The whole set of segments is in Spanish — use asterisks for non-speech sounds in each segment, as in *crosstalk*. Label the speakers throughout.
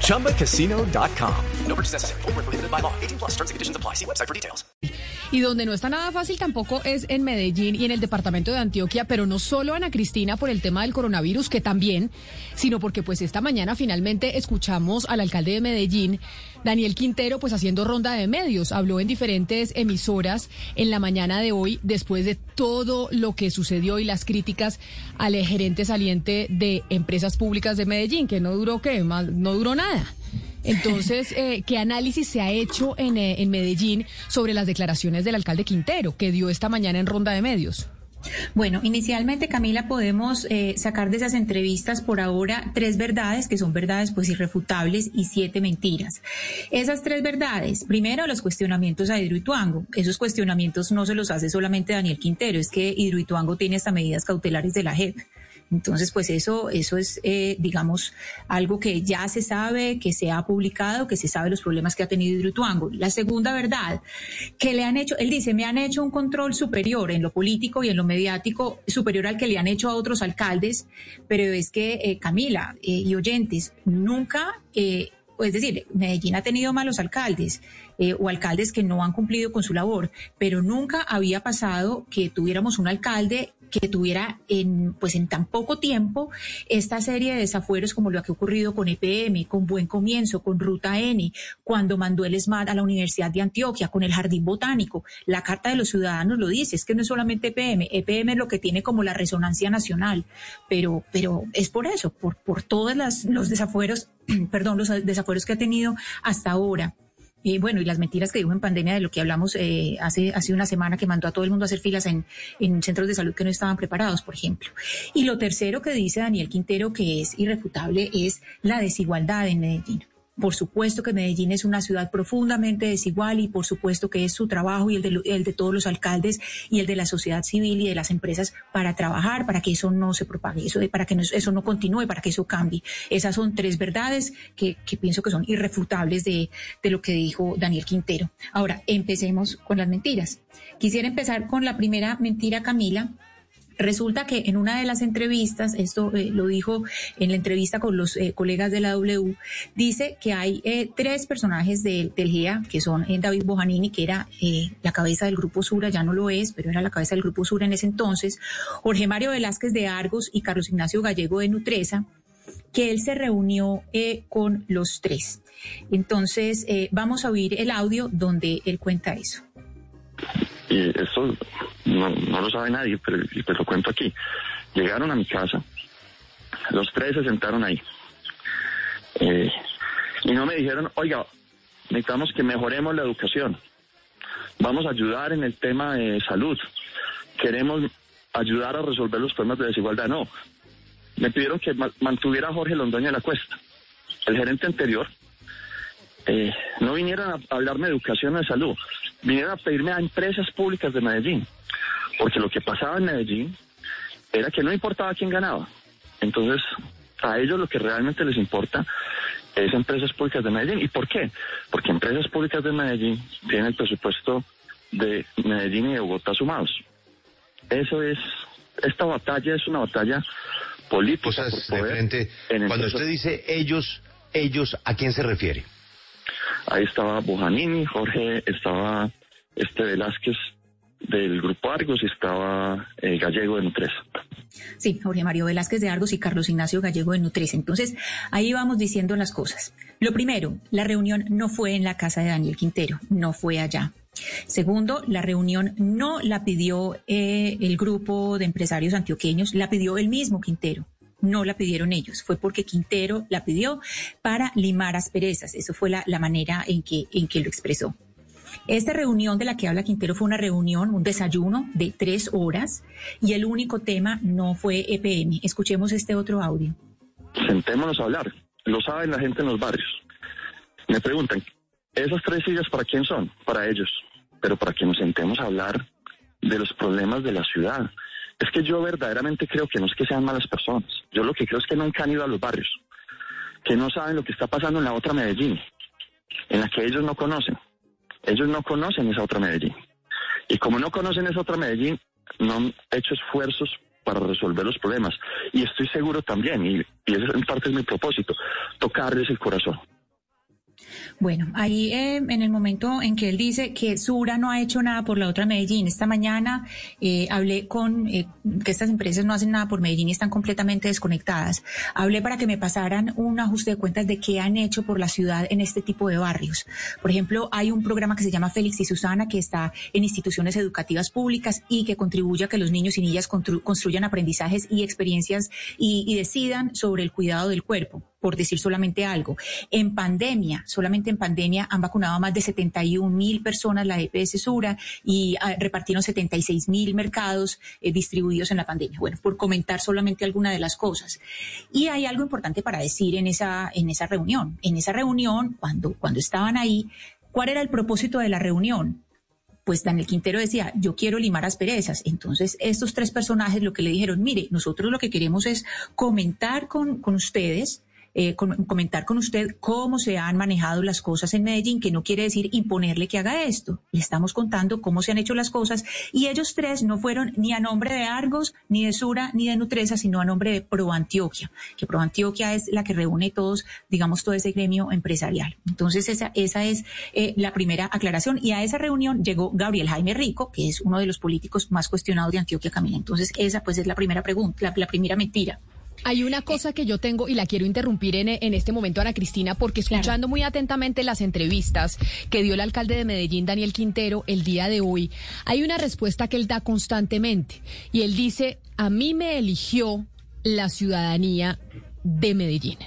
Speaker 1: ChumbaCasino.com. No purchase necessary. Full prohibited by law. 18 plus terms and conditions apply. See website for details.
Speaker 2: Y donde no está nada fácil tampoco es en Medellín y en el departamento de Antioquia, pero no solo Ana Cristina por el tema del coronavirus, que también, sino porque pues esta mañana finalmente escuchamos al alcalde de Medellín, Daniel Quintero, pues haciendo ronda de medios. Habló en diferentes emisoras en la mañana de hoy después de todo lo que sucedió y las críticas al gerente saliente de empresas públicas de Medellín, que no duró qué, no duró nada. Entonces, *laughs* eh, ¿qué análisis se ha hecho en, eh, en Medellín sobre las declaraciones del alcalde Quintero que dio esta mañana en ronda de medios?
Speaker 3: Bueno, inicialmente, Camila, podemos eh, sacar de esas entrevistas por ahora tres verdades, que son verdades pues irrefutables, y siete mentiras. Esas tres verdades, primero, los cuestionamientos a Hidroituango. Esos cuestionamientos no se los hace solamente Daniel Quintero, es que Hidroituango tiene hasta medidas cautelares de la JEP. Entonces, pues eso, eso es, eh, digamos, algo que ya se sabe, que se ha publicado, que se sabe los problemas que ha tenido Hidroituango. La segunda verdad, que le han hecho, él dice, me han hecho un control superior en lo político y en lo mediático, superior al que le han hecho a otros alcaldes, pero es que, eh, Camila eh, y oyentes, nunca... es decir, Medellín ha tenido malos alcaldes o alcaldes que no han cumplido con su labor, pero nunca había pasado que tuviéramos un alcalde que tuviera en, pues en tan poco tiempo esta serie de desafueros como lo que ha ocurrido con EPM, con Buen Comienzo, con Ruta N, cuando mandó el ESMAD a la Universidad de Antioquia, con el Jardín Botánico. La Carta de los Ciudadanos lo dice, es que no es solamente EPM, EPM es lo que tiene como la resonancia nacional, pero, pero es por eso, por, por todos los desafueros, *clears throat* perdón, los desafueros que ha tenido hasta ahora. Y bueno, y las mentiras que dijo en pandemia de lo que hablamos eh, hace, hace una semana que mandó a todo el mundo a hacer filas en, en centros de salud que no estaban preparados, por ejemplo. Y lo tercero que dice Daniel Quintero, que es irrefutable, es la desigualdad en Medellín. Por supuesto que Medellín es una ciudad profundamente desigual y por supuesto que es su trabajo y el de, el de, todos los alcaldes y el de la sociedad civil y de las empresas para trabajar, para que eso no se propague, eso, para que eso no continúe, para que eso cambie. Esas son tres verdades que, que pienso que son irrefutables de, de lo que dijo Daniel Quintero. Ahora, empecemos con las mentiras. Quisiera empezar con la primera mentira, Camila, Resulta que en una de las entrevistas, esto eh, lo dijo en la entrevista con los eh, colegas de la W, dice que hay eh, tres personajes del GEA, que son David Bojanini, que era la cabeza del Grupo Sura, ya no lo es, pero era la cabeza del Grupo Sura en ese entonces, Jorge Mario Velázquez de Argos y Carlos Ignacio Gallego de Nutresa, que él se reunió con los tres. Entonces, vamos a oír el audio donde él cuenta eso.
Speaker 4: Y eso no, no lo sabe nadie, pero te lo cuento aquí. Llegaron a mi casa, los tres se sentaron ahí. Eh, y no me dijeron, oiga, necesitamos que mejoremos la educación. Vamos a ayudar en el tema de salud. Queremos ayudar a resolver los problemas de desigualdad. No. Me pidieron que mantuviera a Jorge Londoña de la Cuesta, el gerente anterior. Eh, no vinieron a hablarme de educación o de salud, vinieron a pedirme a empresas públicas de Medellín. Porque lo que pasaba en Medellín era que no importaba quién ganaba. Entonces, a ellos lo que realmente les importa es empresas públicas de Medellín. ¿Y por qué? Porque empresas públicas de Medellín tienen el presupuesto de Medellín y de Bogotá sumados. Eso es, esta batalla es una batalla política.
Speaker 5: cuando usted dice ellos, ellos, ¿a quién se refiere?
Speaker 4: Ahí estaba Bojanini, Jorge, estaba este Velázquez del Grupo Argos y estaba eh, Gallego de Nutresa.
Speaker 3: Sí, Jorge Mario Velázquez de Argos y Carlos Ignacio Gallego de Nutresa. Entonces, ahí vamos diciendo las cosas. Lo primero, la reunión no fue en la casa de Daniel Quintero, no fue allá. Segundo, la reunión no la pidió eh, el grupo de empresarios antioqueños, la pidió el mismo Quintero no la pidieron ellos, fue porque Quintero la pidió para limar asperezas. Eso fue la, la manera en que, en que lo expresó. Esta reunión de la que habla Quintero fue una reunión, un desayuno de tres horas y el único tema no fue EPM. Escuchemos este otro audio.
Speaker 4: Sentémonos a hablar. Lo saben la gente en los barrios. Me preguntan, ¿esas tres sillas para quién son? Para ellos. pero para que nos sentemos a hablar de los problemas de la ciudad. Es que yo verdaderamente creo que no es que sean malas personas. Yo lo que creo es que nunca han ido a los barrios, que no saben lo que está pasando en la otra Medellín, en la que ellos no conocen. Ellos no conocen esa otra Medellín. Y como no conocen esa otra Medellín, no han hecho esfuerzos para resolver los problemas. Y estoy seguro también, y, y ese en parte es mi propósito, tocarles el corazón.
Speaker 3: Bueno, ahí eh, en el momento en que él dice que Sura no ha hecho nada por la otra Medellín, esta mañana eh, hablé con eh, que estas empresas no hacen nada por Medellín y están completamente desconectadas. Hablé para que me pasaran un ajuste de cuentas de qué han hecho por la ciudad en este tipo de barrios. Por ejemplo, hay un programa que se llama Félix y Susana que está en instituciones educativas públicas y que contribuye a que los niños y niñas construyan aprendizajes y experiencias y decidan sobre el cuidado del cuerpo por decir solamente algo. En pandemia, solamente en pandemia han vacunado a más de 71 mil personas la EPS Sura y ah, repartieron 76 mil mercados eh, distribuidos en la pandemia. Bueno, por comentar solamente alguna de las cosas. Y hay algo importante para decir en esa, en esa reunión. En esa reunión, cuando, cuando estaban ahí, ¿cuál era el propósito de la reunión? pues Daniel Quintero decía, yo quiero limar asperezas. Entonces, estos tres personajes lo que le dijeron, mire, nosotros lo que queremos es comentar con, con ustedes eh, comentar con usted cómo se han manejado las cosas en Medellín, que no quiere decir imponerle que haga esto. Le estamos contando cómo se han hecho las cosas y ellos tres no fueron ni a nombre de Argos, ni de Sura, ni de Nutresa, sino a nombre de Pro Antioquia, que Pro Antioquia es la que reúne todos, digamos, todo ese gremio empresarial. Entonces, esa, esa es eh, la primera aclaración y a esa reunión llegó Gabriel Jaime Rico, que es uno de los políticos más cuestionados de Antioquia, Camila. Entonces, esa pues es la primera pregunta, la primera mentira.
Speaker 2: Hay una cosa que yo tengo y la quiero interrumpir en, en este momento, Ana Cristina, porque escuchando muy atentamente las entrevistas que dio el alcalde de Medellín, Daniel Quintero, el día de hoy, hay una respuesta que él da constantemente. Y él dice, a mí me eligió la ciudadanía de Medellín.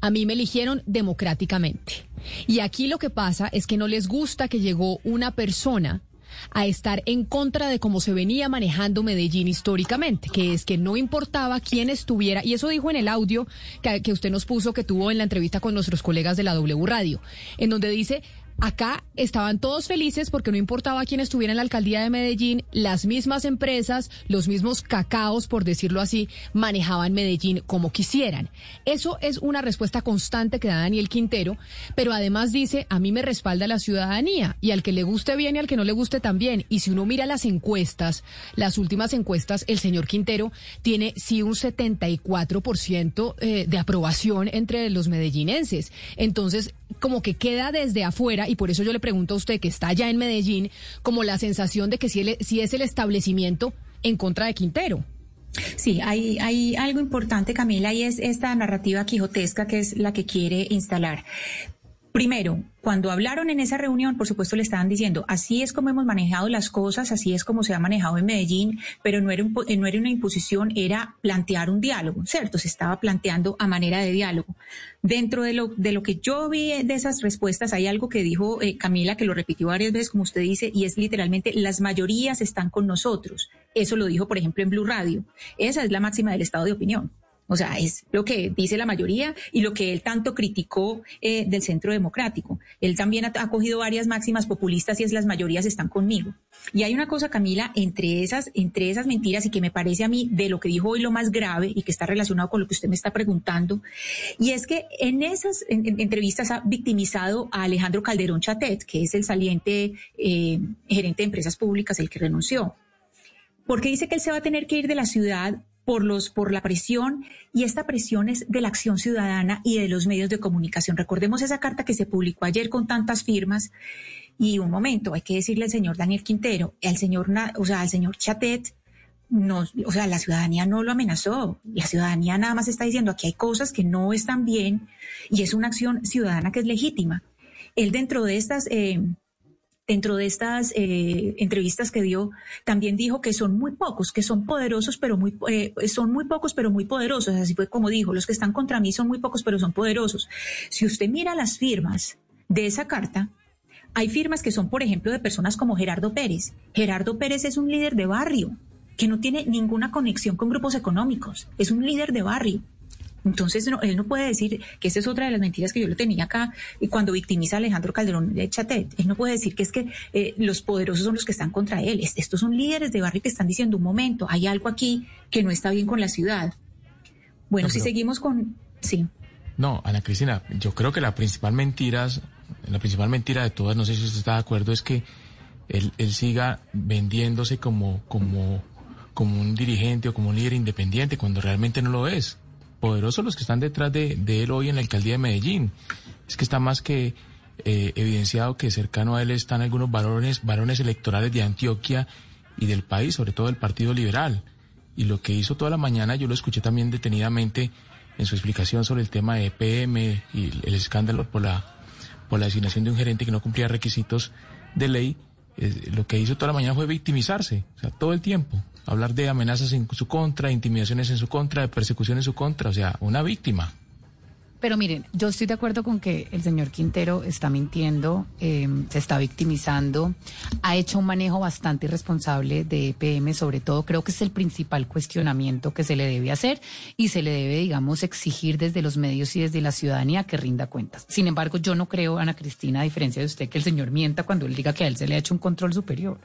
Speaker 2: A mí me eligieron democráticamente. Y aquí lo que pasa es que no les gusta que llegó una persona a estar en contra de cómo se venía manejando Medellín históricamente, que es que no importaba quién estuviera, y eso dijo en el audio que, usted nos puso que tuvo en la entrevista con nuestros colegas de la W Radio, en donde dice, Acá estaban todos felices porque no importaba quién estuviera en la alcaldía de Medellín, las mismas empresas, los mismos cacaos, por decirlo así, manejaban Medellín como quisieran. Eso es una respuesta constante que da Daniel Quintero, pero además dice, a mí me respalda la ciudadanía y al que le guste bien y al que no le guste también. Y si uno mira las encuestas, las últimas encuestas, el señor Quintero tiene sí un 74% eh, de aprobación entre los medellinenses. Entonces, como que queda desde afuera, y por eso yo le pregunto a usted que está allá en Medellín, como la sensación de que si, si es el establecimiento en contra de Quintero.
Speaker 3: Sí, hay, hay algo importante, Camila, y es esta narrativa quijotesca que es la que quiere instalar. Primero, cuando hablaron en esa reunión, por supuesto le estaban diciendo, así es como hemos manejado las cosas, así es como se ha manejado en Medellín, pero no era, eh, no era una imposición, era plantear un diálogo, ¿cierto? Se estaba planteando a manera de diálogo. Dentro de lo, de lo que yo vi de esas respuestas, hay algo que dijo eh, Camila, que lo repitió varias veces, como usted dice, y es literalmente, las mayorías están con nosotros. Eso lo dijo, por ejemplo, en Blue Radio. Esa es la máxima del estado de opinión. O sea, es lo que dice la mayoría y lo que él tanto criticó eh, del centro democrático. Él también ha, cogido varias máximas populistas y es las mayorías están conmigo. Y hay una cosa, Camila, entre esas, entre esas mentiras y que me parece a mí de lo que dijo hoy lo más grave y que está relacionado con lo que usted me está preguntando, y es que en esas entrevistas ha victimizado a Alejandro Calderón Chatet, que es el saliente eh, gerente de empresas públicas, el que renunció porque dice que él se va a tener que ir de la ciudad por, los, por la presión y esta presión es de la acción ciudadana y de los medios de comunicación. Recordemos esa carta que se publicó ayer con tantas firmas y un momento, hay que decirle al señor Daniel Quintero, al señor, o sea, al señor Chatet, no, o sea, la ciudadanía no lo amenazó. La ciudadanía nada más está diciendo aquí hay cosas que no están bien y es una acción ciudadana que es legítima. Él dentro de estas eh, dentro de estas eh, entrevistas que dio, también dijo que son muy pocos, que son poderosos, pero muy, eh, son muy pocos, pero muy poderosos. Así fue como dijo, los que están contra mí son muy pocos, pero son poderosos. Si usted mira las firmas de esa carta, hay firmas que son, por ejemplo, de personas como Gerardo Pérez. Gerardo Pérez es un líder de barrio que no tiene ninguna conexión con grupos económicos, es un líder de barrio Entonces, no, él no puede decir que esa es otra de las mentiras que yo lo tenía acá y cuando victimiza a Alejandro Calderón de Chatet. Él no puede decir que es que eh, los poderosos son los que están contra él. Estos son líderes de barrio que están diciendo un momento, hay algo aquí que no está bien con la ciudad. Bueno, si seguimos con... Sí.
Speaker 6: No, Ana Cristina, yo creo que la principal mentira, la principal mentira de todas, no sé si usted está de acuerdo, es que él, él siga vendiéndose como, como, como un dirigente o como un líder independiente cuando realmente no lo es poderosos los que están detrás de, él hoy en la alcaldía de Medellín. Es que está más que eh, evidenciado que cercano a él están algunos varones, varones electorales de Antioquia y del país, sobre todo del Partido Liberal. Y lo que hizo toda la mañana, yo lo escuché también detenidamente en su explicación sobre el tema de EPM y el escándalo por la, por la designación de un gerente que no cumplía requisitos de ley. Eh, lo que hizo toda la mañana fue victimizarse, o sea, todo el tiempo hablar de amenazas en su contra, intimidaciones en su contra, de persecución en su contra, o sea, una víctima.
Speaker 7: Pero miren, yo estoy de acuerdo con que el señor Quintero está mintiendo, em, se está victimizando, ha hecho un manejo bastante irresponsable de EPM, sobre todo creo que es el principal cuestionamiento que se le debe hacer y se le debe, digamos, exigir desde los medios y desde la ciudadanía que rinda cuentas. Sin embargo, yo no creo, Ana Cristina, a diferencia de usted, que el señor mienta cuando él diga que a él se le ha hecho un control superior.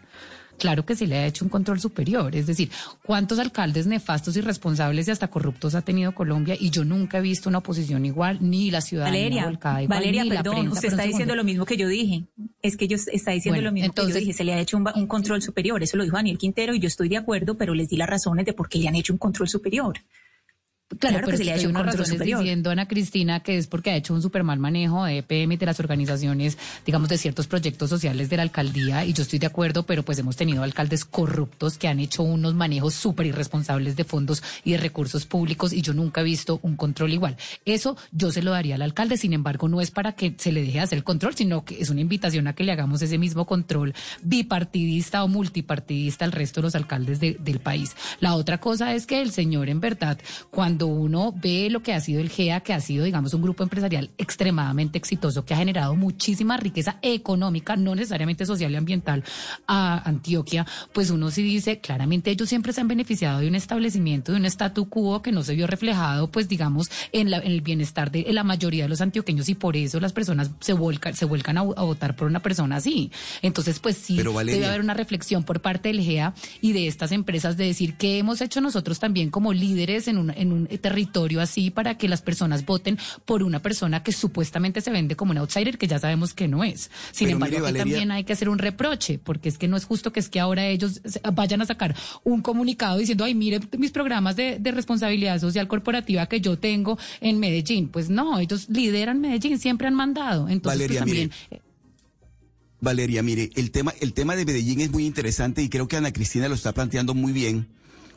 Speaker 7: Claro que sí le ha hecho un control superior. Es decir, ¿cuántos alcaldes nefastos, irresponsables y hasta corruptos ha tenido Colombia? Y yo nunca he visto una oposición igual, ni la ciudadanía
Speaker 3: Valeria, Valeria, perdón, usted está diciendo lo mismo que yo dije. Es que yo está diciendo lo mismo que yo dije. Se le ha hecho un, un control superior. Eso lo dijo Daniel Quintero y yo estoy de acuerdo, pero les di las razones de por qué le han hecho un control superior.
Speaker 7: Claro, que se le ha hecho una razón diciendo Ana Cristina que es porque ha hecho un super mal manejo de EPM y de las organizaciones, digamos, de ciertos proyectos sociales de la alcaldía, y yo estoy de acuerdo, pero pues hemos tenido alcaldes corruptos que han hecho unos manejos súper irresponsables de fondos y de recursos públicos, y yo nunca he visto un control igual. Eso yo se lo daría al alcalde, sin embargo, no es para que se le deje hacer el control, sino que es una invitación a que le hagamos ese mismo control bipartidista o multipartidista al resto de los alcaldes del país. La otra cosa es que el señor, en verdad, cuando uno ve lo que ha sido el GEA, que ha sido, digamos, un grupo empresarial extremadamente exitoso, que ha generado muchísima riqueza económica, no necesariamente social y ambiental, a Antioquia, pues uno sí dice, claramente ellos siempre se han beneficiado de un establecimiento, de un statu quo que no se vio reflejado, pues digamos, en, la, en el bienestar de la mayoría de los antioqueños y por eso las personas se vuelcan, se vuelcan a, votar por una persona así. Entonces, pues sí, debe haber una reflexión por parte del GEA y de estas empresas de decir qué hemos hecho nosotros también como líderes en un, en un territorio así para que las personas voten por una persona que supuestamente se vende como un outsider que ya sabemos que no es. Sin embargo, aquí también hay que hacer un reproche, porque es que no es justo que es que ahora ellos vayan a sacar un comunicado diciendo, ay, mire mis programas de, responsabilidad social corporativa que yo tengo en Medellín. Pues no, ellos lideran Medellín, siempre han mandado. Entonces, pues, Valeria, también...
Speaker 8: Mire. Valeria, mire, el tema, el tema de Medellín es muy interesante y creo que Ana Cristina lo está planteando muy bien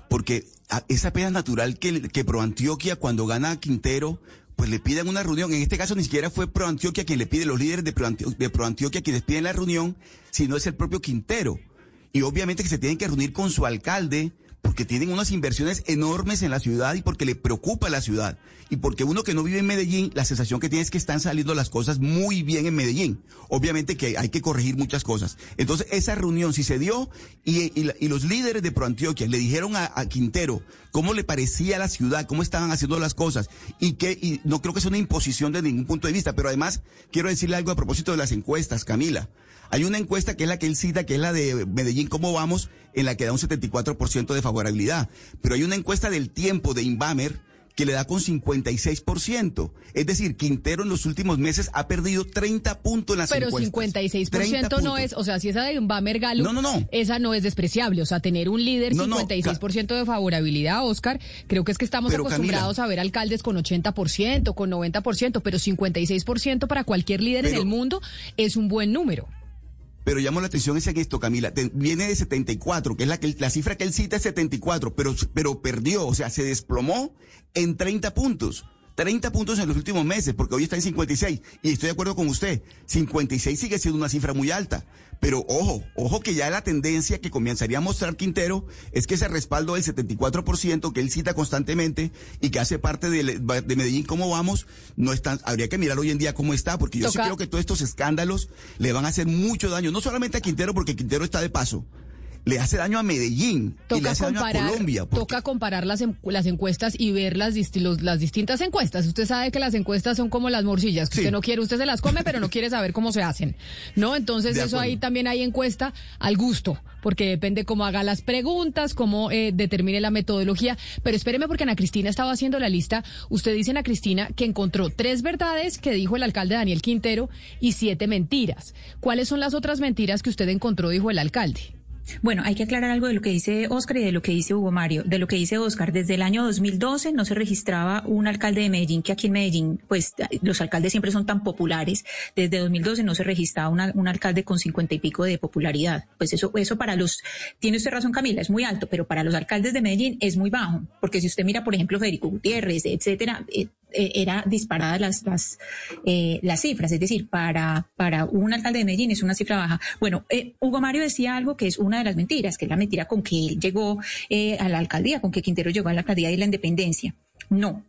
Speaker 8: porque esa pena natural que, que Pro Antioquia cuando gana a Quintero, pues le piden una reunión. En este caso ni siquiera fue Pro Antioquia quien le pide, los líderes de Pro, de Pro Antioquia quienes piden la reunión, sino es el propio Quintero. Y obviamente que se tienen que reunir con su alcalde, porque tienen unas inversiones enormes en la ciudad y porque le preocupa la ciudad. Y porque uno que no vive en Medellín, la sensación que tiene es que están saliendo las cosas muy bien en Medellín. Obviamente que hay que corregir muchas cosas. Entonces, esa reunión si se dio y, los líderes de ProAntioquia le dijeron a, Quintero cómo le parecía la ciudad, cómo estaban haciendo las cosas y que y no creo que sea una imposición de ningún punto de vista, pero además quiero decirle algo a propósito de las encuestas, Camila. Hay una encuesta que es la que él cita, que es la de Medellín, ¿cómo vamos? En la que da un 74% de favorabilidad. Pero hay una encuesta del tiempo de Inbamer que le da con 56%. Es decir, Quintero en los últimos meses ha perdido 30 puntos en las
Speaker 7: Pero 56% no es, o sea, si esa de Inbamer Galo, no, no, no. esa no es despreciable. O sea, tener un líder 56% de favorabilidad, Oscar, creo que es que estamos acostumbrados a ver alcaldes con 80%, con 90%, pero 56% para cualquier líder en el mundo es un buen número.
Speaker 8: Pero llamo la atención es en esto, Camila. viene de 74, que es la, que, la cifra que él cita es 74, pero, pero perdió, o sea, se desplomó en 30 puntos. 30 puntos en los últimos meses, porque hoy está en 56. Y estoy de acuerdo con usted, 56 sigue siendo una cifra muy alta. Pero ojo, ojo que ya la tendencia que comenzaría a mostrar Quintero es que ese respaldo del 74% que él cita constantemente y que hace parte de, Medellín, ¿cómo vamos? No está, habría que mirar hoy en día cómo está, porque yo sí creo que todos estos escándalos le van a hacer mucho daño, no solamente a Quintero, porque Quintero está de paso, le hace daño a Medellín y le hace daño a Colombia.
Speaker 2: Toca comparar las, las encuestas y ver las, las distintas encuestas. Usted sabe que las encuestas son como las morcillas, que usted no quiere, usted se las come, pero no quiere saber cómo se hacen. ¿No? Entonces eso ahí también hay encuesta al gusto, porque depende cómo haga las preguntas, cómo eh, determine la metodología. Pero espéreme porque Ana Cristina estaba haciendo la lista. Usted dice, Ana Cristina, que encontró tres verdades que dijo el alcalde Daniel Quintero y siete mentiras. ¿Cuáles son las otras mentiras que usted encontró, dijo el alcalde?
Speaker 3: Bueno, hay que aclarar algo de lo que dice Oscar y de lo que dice Hugo Mario. De lo que dice Oscar, desde el año 2012 no se registraba un alcalde de Medellín, que aquí en Medellín, pues los alcaldes siempre son tan populares. Desde 2012 no se registraba un alcalde con cincuenta y pico de popularidad. Pues eso, eso para los, tiene usted razón Camila, es muy alto, pero para los alcaldes de Medellín es muy bajo. Porque si usted mira, por ejemplo, Federico Gutiérrez, etcétera, eh, eh, era disparada las, las, eh, las cifras, es decir, para, para un alcalde de Medellín es una cifra baja. Bueno, eh, Hugo Mario decía algo que es una de las mentiras, que es la mentira con que él llegó a la alcaldía, con que Quintero llegó a la alcaldía de la independencia. No.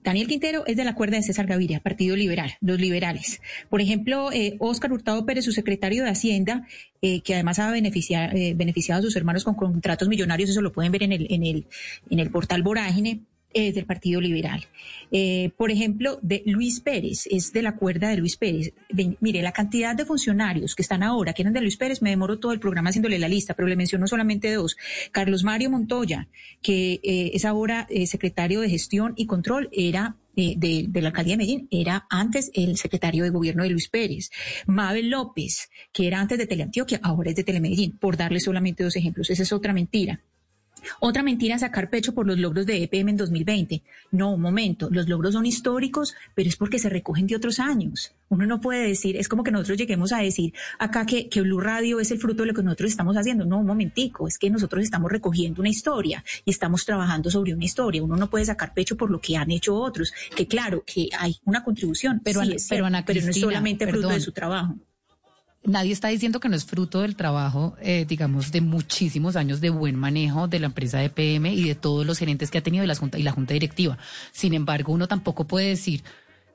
Speaker 3: Daniel Quintero es de la cuerda de César Gaviria, Partido Liberal, los liberales. Por ejemplo, Óscar Hurtado Pérez, su secretario de Hacienda, que además ha beneficiado, beneficiado a sus hermanos con contratos millonarios, eso lo pueden ver en el, en el, en el portal Vorágine es del Partido Liberal. Eh, por ejemplo, de Luis Pérez, es de la cuerda de Luis Pérez. mire, la cantidad de funcionarios que están ahora, que eran de Luis Pérez, me demoro todo el programa haciéndole la lista, pero le menciono solamente dos. Carlos Mario Montoya, que eh, es ahora eh, secretario de Gestión y Control, era de, de, la alcaldía de Medellín, era antes el secretario de gobierno de Luis Pérez. Mabel López, que era antes de Teleantioquia, ahora es de Telemedellín, por darle solamente dos ejemplos. Esa es otra mentira. Otra mentira, sacar pecho por los logros de EPM en 2020. No, un momento, los logros son históricos, pero es porque se recogen de otros años. Uno no puede decir, es como que nosotros lleguemos a decir acá que, que Blue Radio es el fruto de lo que nosotros estamos haciendo. No, un momentico, es que nosotros estamos recogiendo una historia y estamos trabajando sobre una historia. Uno no puede sacar pecho por lo que han hecho otros, que claro, que hay una contribución, pero, pero, no es solamente fruto de su trabajo
Speaker 7: nadie está diciendo que no es fruto del trabajo, eh, digamos, de muchísimos años de buen manejo de la empresa de PM y de todos los gerentes que ha tenido y la junta, y la junta directiva. Sin embargo, uno tampoco puede decir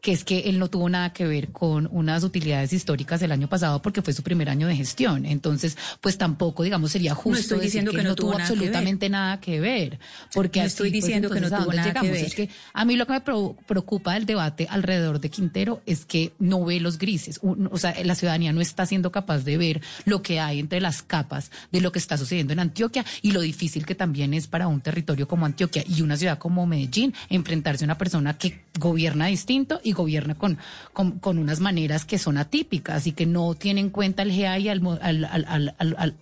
Speaker 7: que es que él no tuvo nada que ver con unas utilidades históricas el año pasado porque fue su primer año de gestión. Entonces, pues tampoco, digamos, sería justo decir que, no, tuvo, absolutamente nada que ver. Porque
Speaker 3: no estoy pues, diciendo que no tuvo nada que ver.
Speaker 7: Es que a mí lo que me preocupa del debate alrededor de Quintero es que no ve los grises. O sea, la ciudadanía no está siendo capaz de ver lo que hay entre las capas de lo que está sucediendo en Antioquia y lo difícil que también es para un territorio como Antioquia y una ciudad como Medellín enfrentarse a una persona que gobierna distinto y gobierna con, con, unas maneras que son atípicas y que no tiene en cuenta el GA y al,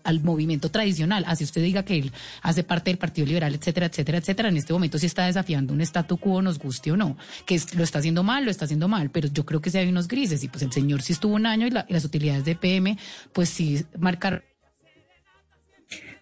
Speaker 7: al, movimiento tradicional. Así usted diga que él hace parte del Partido Liberal, etcétera, etcétera, etcétera. En este momento sí está desafiando un statu quo, nos guste o no, que lo está haciendo mal, lo está haciendo mal, pero yo creo que sí hay unos grises y pues el señor sí estuvo un año y, y las utilidades de PM pues sí marcar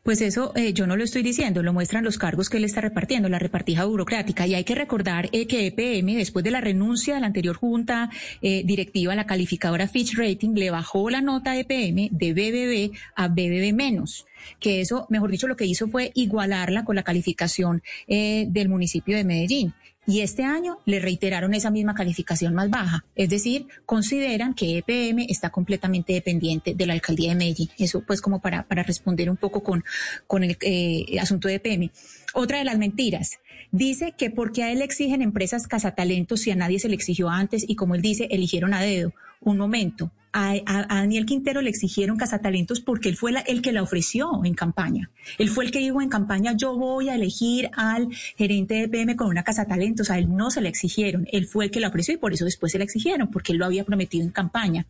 Speaker 3: pues eso eh, yo no lo estoy diciendo, lo muestran los cargos que él está repartiendo, la repartija burocrática. Y hay que recordar eh, que EPM, después de la renuncia de la anterior junta eh, directiva, la calificadora Fitch Rating le bajó la nota EPM de BBB a BBB menos que eso, mejor dicho, lo que hizo fue igualarla con la calificación del municipio de Medellín y este año le reiteraron esa misma calificación más baja. Es decir, consideran que EPM está completamente dependiente de la alcaldía de Medellín. Eso pues como para, para responder un poco con, con el eh, asunto de EPM. Otra de las mentiras. Dice que porque a él exigen empresas cazatalentos si a nadie se le exigió antes y como él dice, eligieron a dedo. Un momento, a, Daniel Quintero le exigieron cazatalentos porque él fue el que la ofreció en campaña. Él fue el que dijo en campaña, yo voy a elegir al gerente de PM con una cazatalentos. A él no se le exigieron, él fue el que la ofreció y por eso después se la exigieron, porque él lo había prometido en campaña.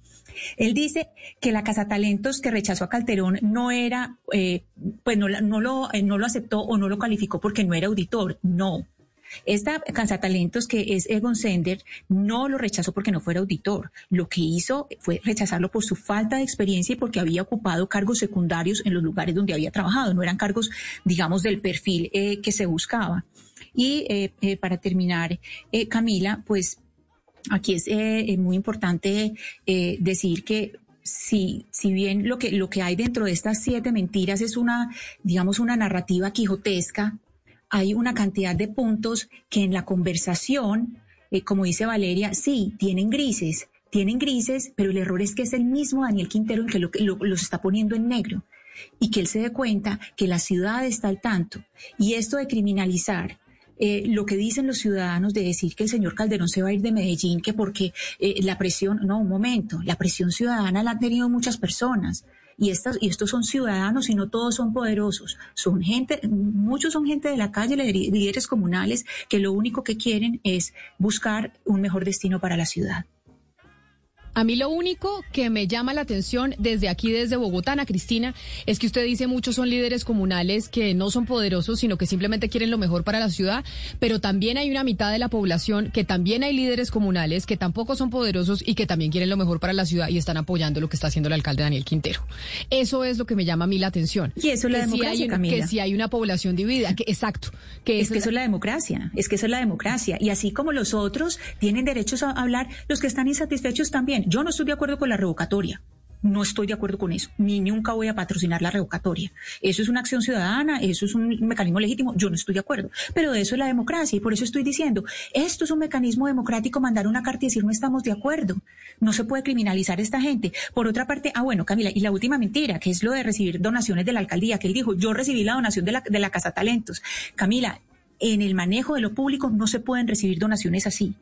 Speaker 3: Él dice que la cazatalentos que rechazó a Calderón no era, eh, pues no, no, lo, eh, no lo aceptó o no lo calificó porque no era auditor. No, esta talentos que es Egon Sender no lo rechazó porque no fuera auditor. Lo que hizo fue rechazarlo por su falta de experiencia y porque había ocupado cargos secundarios en los lugares donde había trabajado. No eran cargos, digamos, del perfil eh, que se buscaba. Y eh, eh, para terminar, Camila, pues aquí es muy importante decir que si, si bien lo que, lo que hay dentro de estas siete mentiras es una, digamos, una narrativa quijotesca, hay una cantidad de puntos que en la conversación, eh, como dice Valeria, sí, tienen grises, tienen grises, pero el error es que es el mismo Daniel Quintero el que, lo, los está poniendo en negro. y que él se dé cuenta que la ciudad está al tanto. Y esto de criminalizar eh, lo que dicen los ciudadanos de decir que el señor Calderón se va a ir de Medellín, que porque eh, la presión, no, un momento, la presión ciudadana la han tenido muchas personas. Y, estas, y estos son ciudadanos y no todos son poderosos. Son gente, muchos son gente de la calle, líderes comunales, que lo único que quieren es buscar un mejor destino para la ciudad.
Speaker 2: A mí lo único que me llama la atención desde aquí, desde Bogotá, Ana Cristina, es que usted dice muchos son líderes comunales que no son poderosos, sino que simplemente quieren lo mejor para la ciudad, pero también hay una mitad de la población que también hay líderes comunales que tampoco son poderosos y que también quieren lo mejor para la ciudad y están apoyando lo que está haciendo el alcalde Daniel Quintero. Eso es lo que me llama a mí la atención.
Speaker 3: Y eso es la democracia,
Speaker 2: Que si hay una población dividida, que exacto. Que
Speaker 3: es, que eso es la democracia, es que eso es la democracia. Y así como los otros tienen derechos a hablar, los que están insatisfechos también. Yo no estoy de acuerdo con la revocatoria. No estoy de acuerdo con eso, ni nunca voy a patrocinar la revocatoria. Eso es una acción ciudadana, eso es un mecanismo legítimo, yo no estoy de acuerdo. Pero de eso es la democracia y por eso estoy diciendo, esto es un mecanismo democrático, mandar una carta y decir no estamos de acuerdo. No se puede criminalizar a esta gente. Por otra parte, ah bueno, Camila, y la última mentira, que es lo de recibir donaciones de la alcaldía, que él dijo, yo recibí la donación de la, de la Casa Talentos. Camila, en el manejo de lo público no se pueden recibir donaciones así.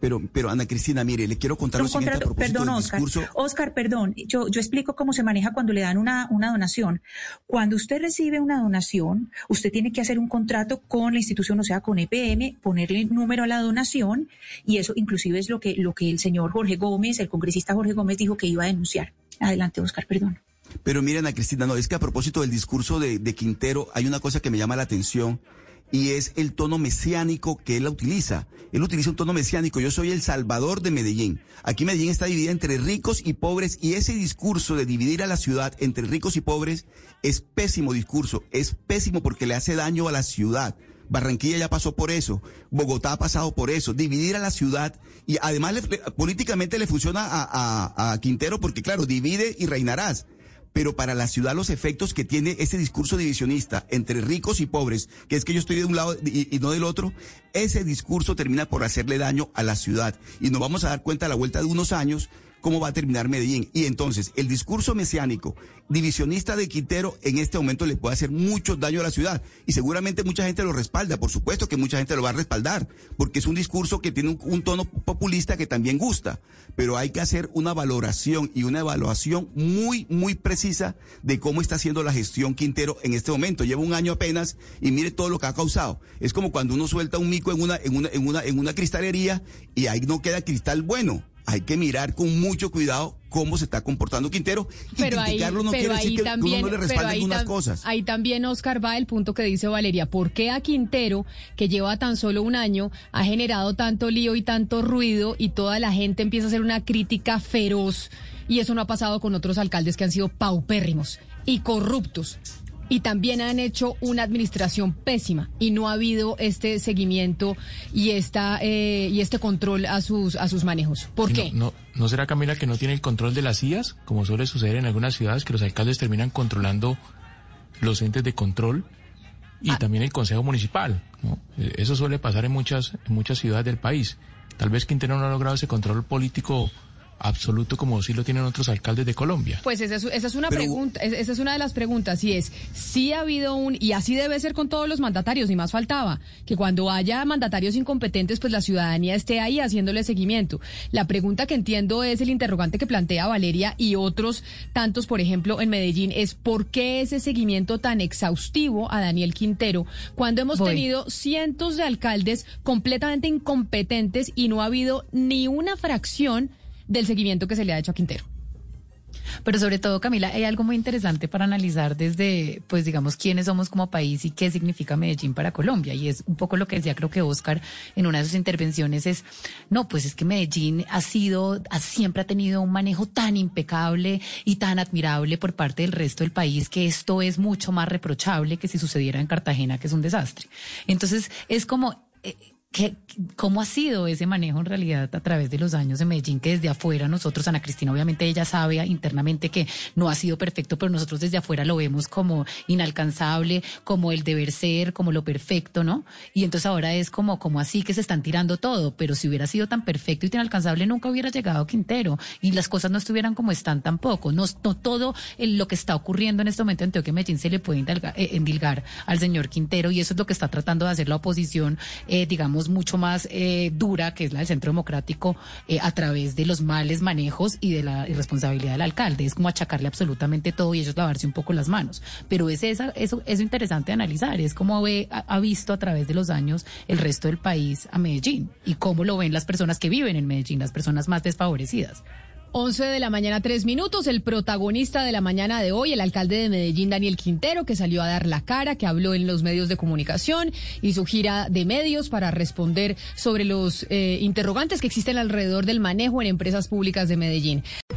Speaker 8: Pero, pero Ana Cristina, mire, le quiero contar lo siguiente a propósito
Speaker 3: perdón,
Speaker 8: Oscar. Discurso.
Speaker 3: Oscar, perdón, yo, yo explico cómo se maneja cuando le dan una, una donación. Cuando usted recibe una donación, usted tiene que hacer un contrato con la institución, o sea, con EPM, ponerle número a la donación, y eso inclusive es lo que, lo que el señor Jorge Gómez, el congresista Jorge Gómez, dijo que iba a denunciar. Adelante, Oscar, perdón.
Speaker 8: Pero miren, Ana Cristina, no, es que a propósito del discurso de, de Quintero, hay una cosa que me llama la atención y es el tono mesiánico que él utiliza. Él utiliza un tono mesiánico. Yo soy el salvador de Medellín. Aquí Medellín está dividida entre ricos y pobres y ese discurso de dividir a la ciudad entre ricos y pobres es pésimo discurso. Es pésimo porque le hace daño a la ciudad. Barranquilla ya pasó por eso, Bogotá ha pasado por eso, dividir a la ciudad y además políticamente le funciona a, a Quintero porque claro, divide y reinarás pero para la ciudad los efectos que tiene ese discurso divisionista entre ricos y pobres, que es que yo estoy de un lado y, no del otro, ese discurso termina por hacerle daño a la ciudad. Y nos vamos a dar cuenta a la vuelta de unos años cómo va a terminar Medellín. Y entonces, el discurso mesiánico, divisionista de Quintero, en este momento le puede hacer mucho daño a la ciudad. Y seguramente mucha gente lo respalda, por supuesto que mucha gente lo va a respaldar, porque es un discurso que tiene un, tono populista que también gusta. Pero hay que hacer una valoración y una evaluación muy, muy precisa de cómo está haciendo la gestión Quintero en este momento. Lleva un año apenas y mire todo lo que ha causado. Es como cuando uno suelta un mico en una, en una, en una, en una cristalería y ahí no queda cristal bueno hay que mirar con mucho cuidado cómo se está comportando Quintero y pero criticarlo no quiere decir que también, uno no le respalde algunas cosas.
Speaker 2: Ahí también, Oscar, va el punto que dice Valeria. ¿Por qué a Quintero, que lleva tan solo un año, ha generado tanto lío y tanto ruido y toda la gente empieza a hacer una crítica feroz? Y eso no ha pasado con otros alcaldes que han sido paupérrimos y corruptos y también han hecho una administración pésima y no ha habido este seguimiento y esta eh, y este control a sus a sus manejos. ¿Por qué?
Speaker 6: No, no, será Camila que no tiene el control de las IAS, como suele suceder en algunas ciudades que los alcaldes terminan controlando los entes de control y ah. también el consejo municipal. E, eso suele pasar en muchas en muchas ciudades del país. Tal vez Quintero no ha logrado ese control político absoluto como si lo tienen otros alcaldes de Colombia?
Speaker 2: Pues esa es, una pregunta, esa es una de las preguntas, y es, si ha habido un, y así debe ser con todos los mandatarios, ni más faltaba, que cuando haya mandatarios incompetentes, pues la ciudadanía esté ahí haciéndole seguimiento. La pregunta que entiendo es el interrogante que plantea Valeria y otros tantos, por ejemplo, en Medellín, es por qué ese seguimiento tan exhaustivo a Daniel Quintero, cuando hemos tenido cientos de alcaldes completamente incompetentes y no ha habido ni una fracción del seguimiento que se le ha hecho a Quintero.
Speaker 7: Pero sobre todo, Camila, hay algo muy interesante para analizar desde, pues digamos, quiénes somos como país y qué significa Medellín para Colombia. Y es un poco lo que decía, creo que Oscar en una de sus intervenciones es, no, pues es que Medellín ha sido, siempre ha tenido un manejo tan impecable y tan admirable por parte del resto del país que esto es mucho más reprochable que si sucediera en Cartagena, que es un desastre. Entonces, es como... Eh, ¿Qué, ¿Cómo ha sido ese manejo en realidad a través de los años en Medellín? Que desde afuera nosotros, Ana Cristina, obviamente ella sabe internamente que no ha sido perfecto, pero nosotros desde afuera lo vemos como inalcanzable, como el deber ser, como lo perfecto, ¿no? Y entonces ahora es como, como así que se están tirando todo, pero si hubiera sido tan perfecto y tan inalcanzable nunca hubiera llegado Quintero y las cosas no estuvieran como están tampoco. No, no todo lo que está ocurriendo en este momento en Antioquia Medellín se le puede eh, endilgar al señor Quintero y eso es lo que está tratando de hacer la oposición, eh, digamos, mucho más eh, dura, que es la del Centro Democrático, eh, a través de los males manejos y de la irresponsabilidad del alcalde. Es como achacarle absolutamente todo y ellos lavarse un poco las manos. Pero es esa, eso, eso interesante analizar, es como ve, ha, visto a través de los años el resto del país a Medellín y cómo lo ven las personas que viven en Medellín, las personas más desfavorecidas.
Speaker 2: 11 de la mañana, tres minutos. El protagonista de la mañana de hoy, el alcalde de Medellín, Daniel Quintero, que salió a dar la cara, que habló en los medios de comunicación y su gira de medios para responder sobre los eh, interrogantes que existen alrededor del manejo en empresas públicas de Medellín.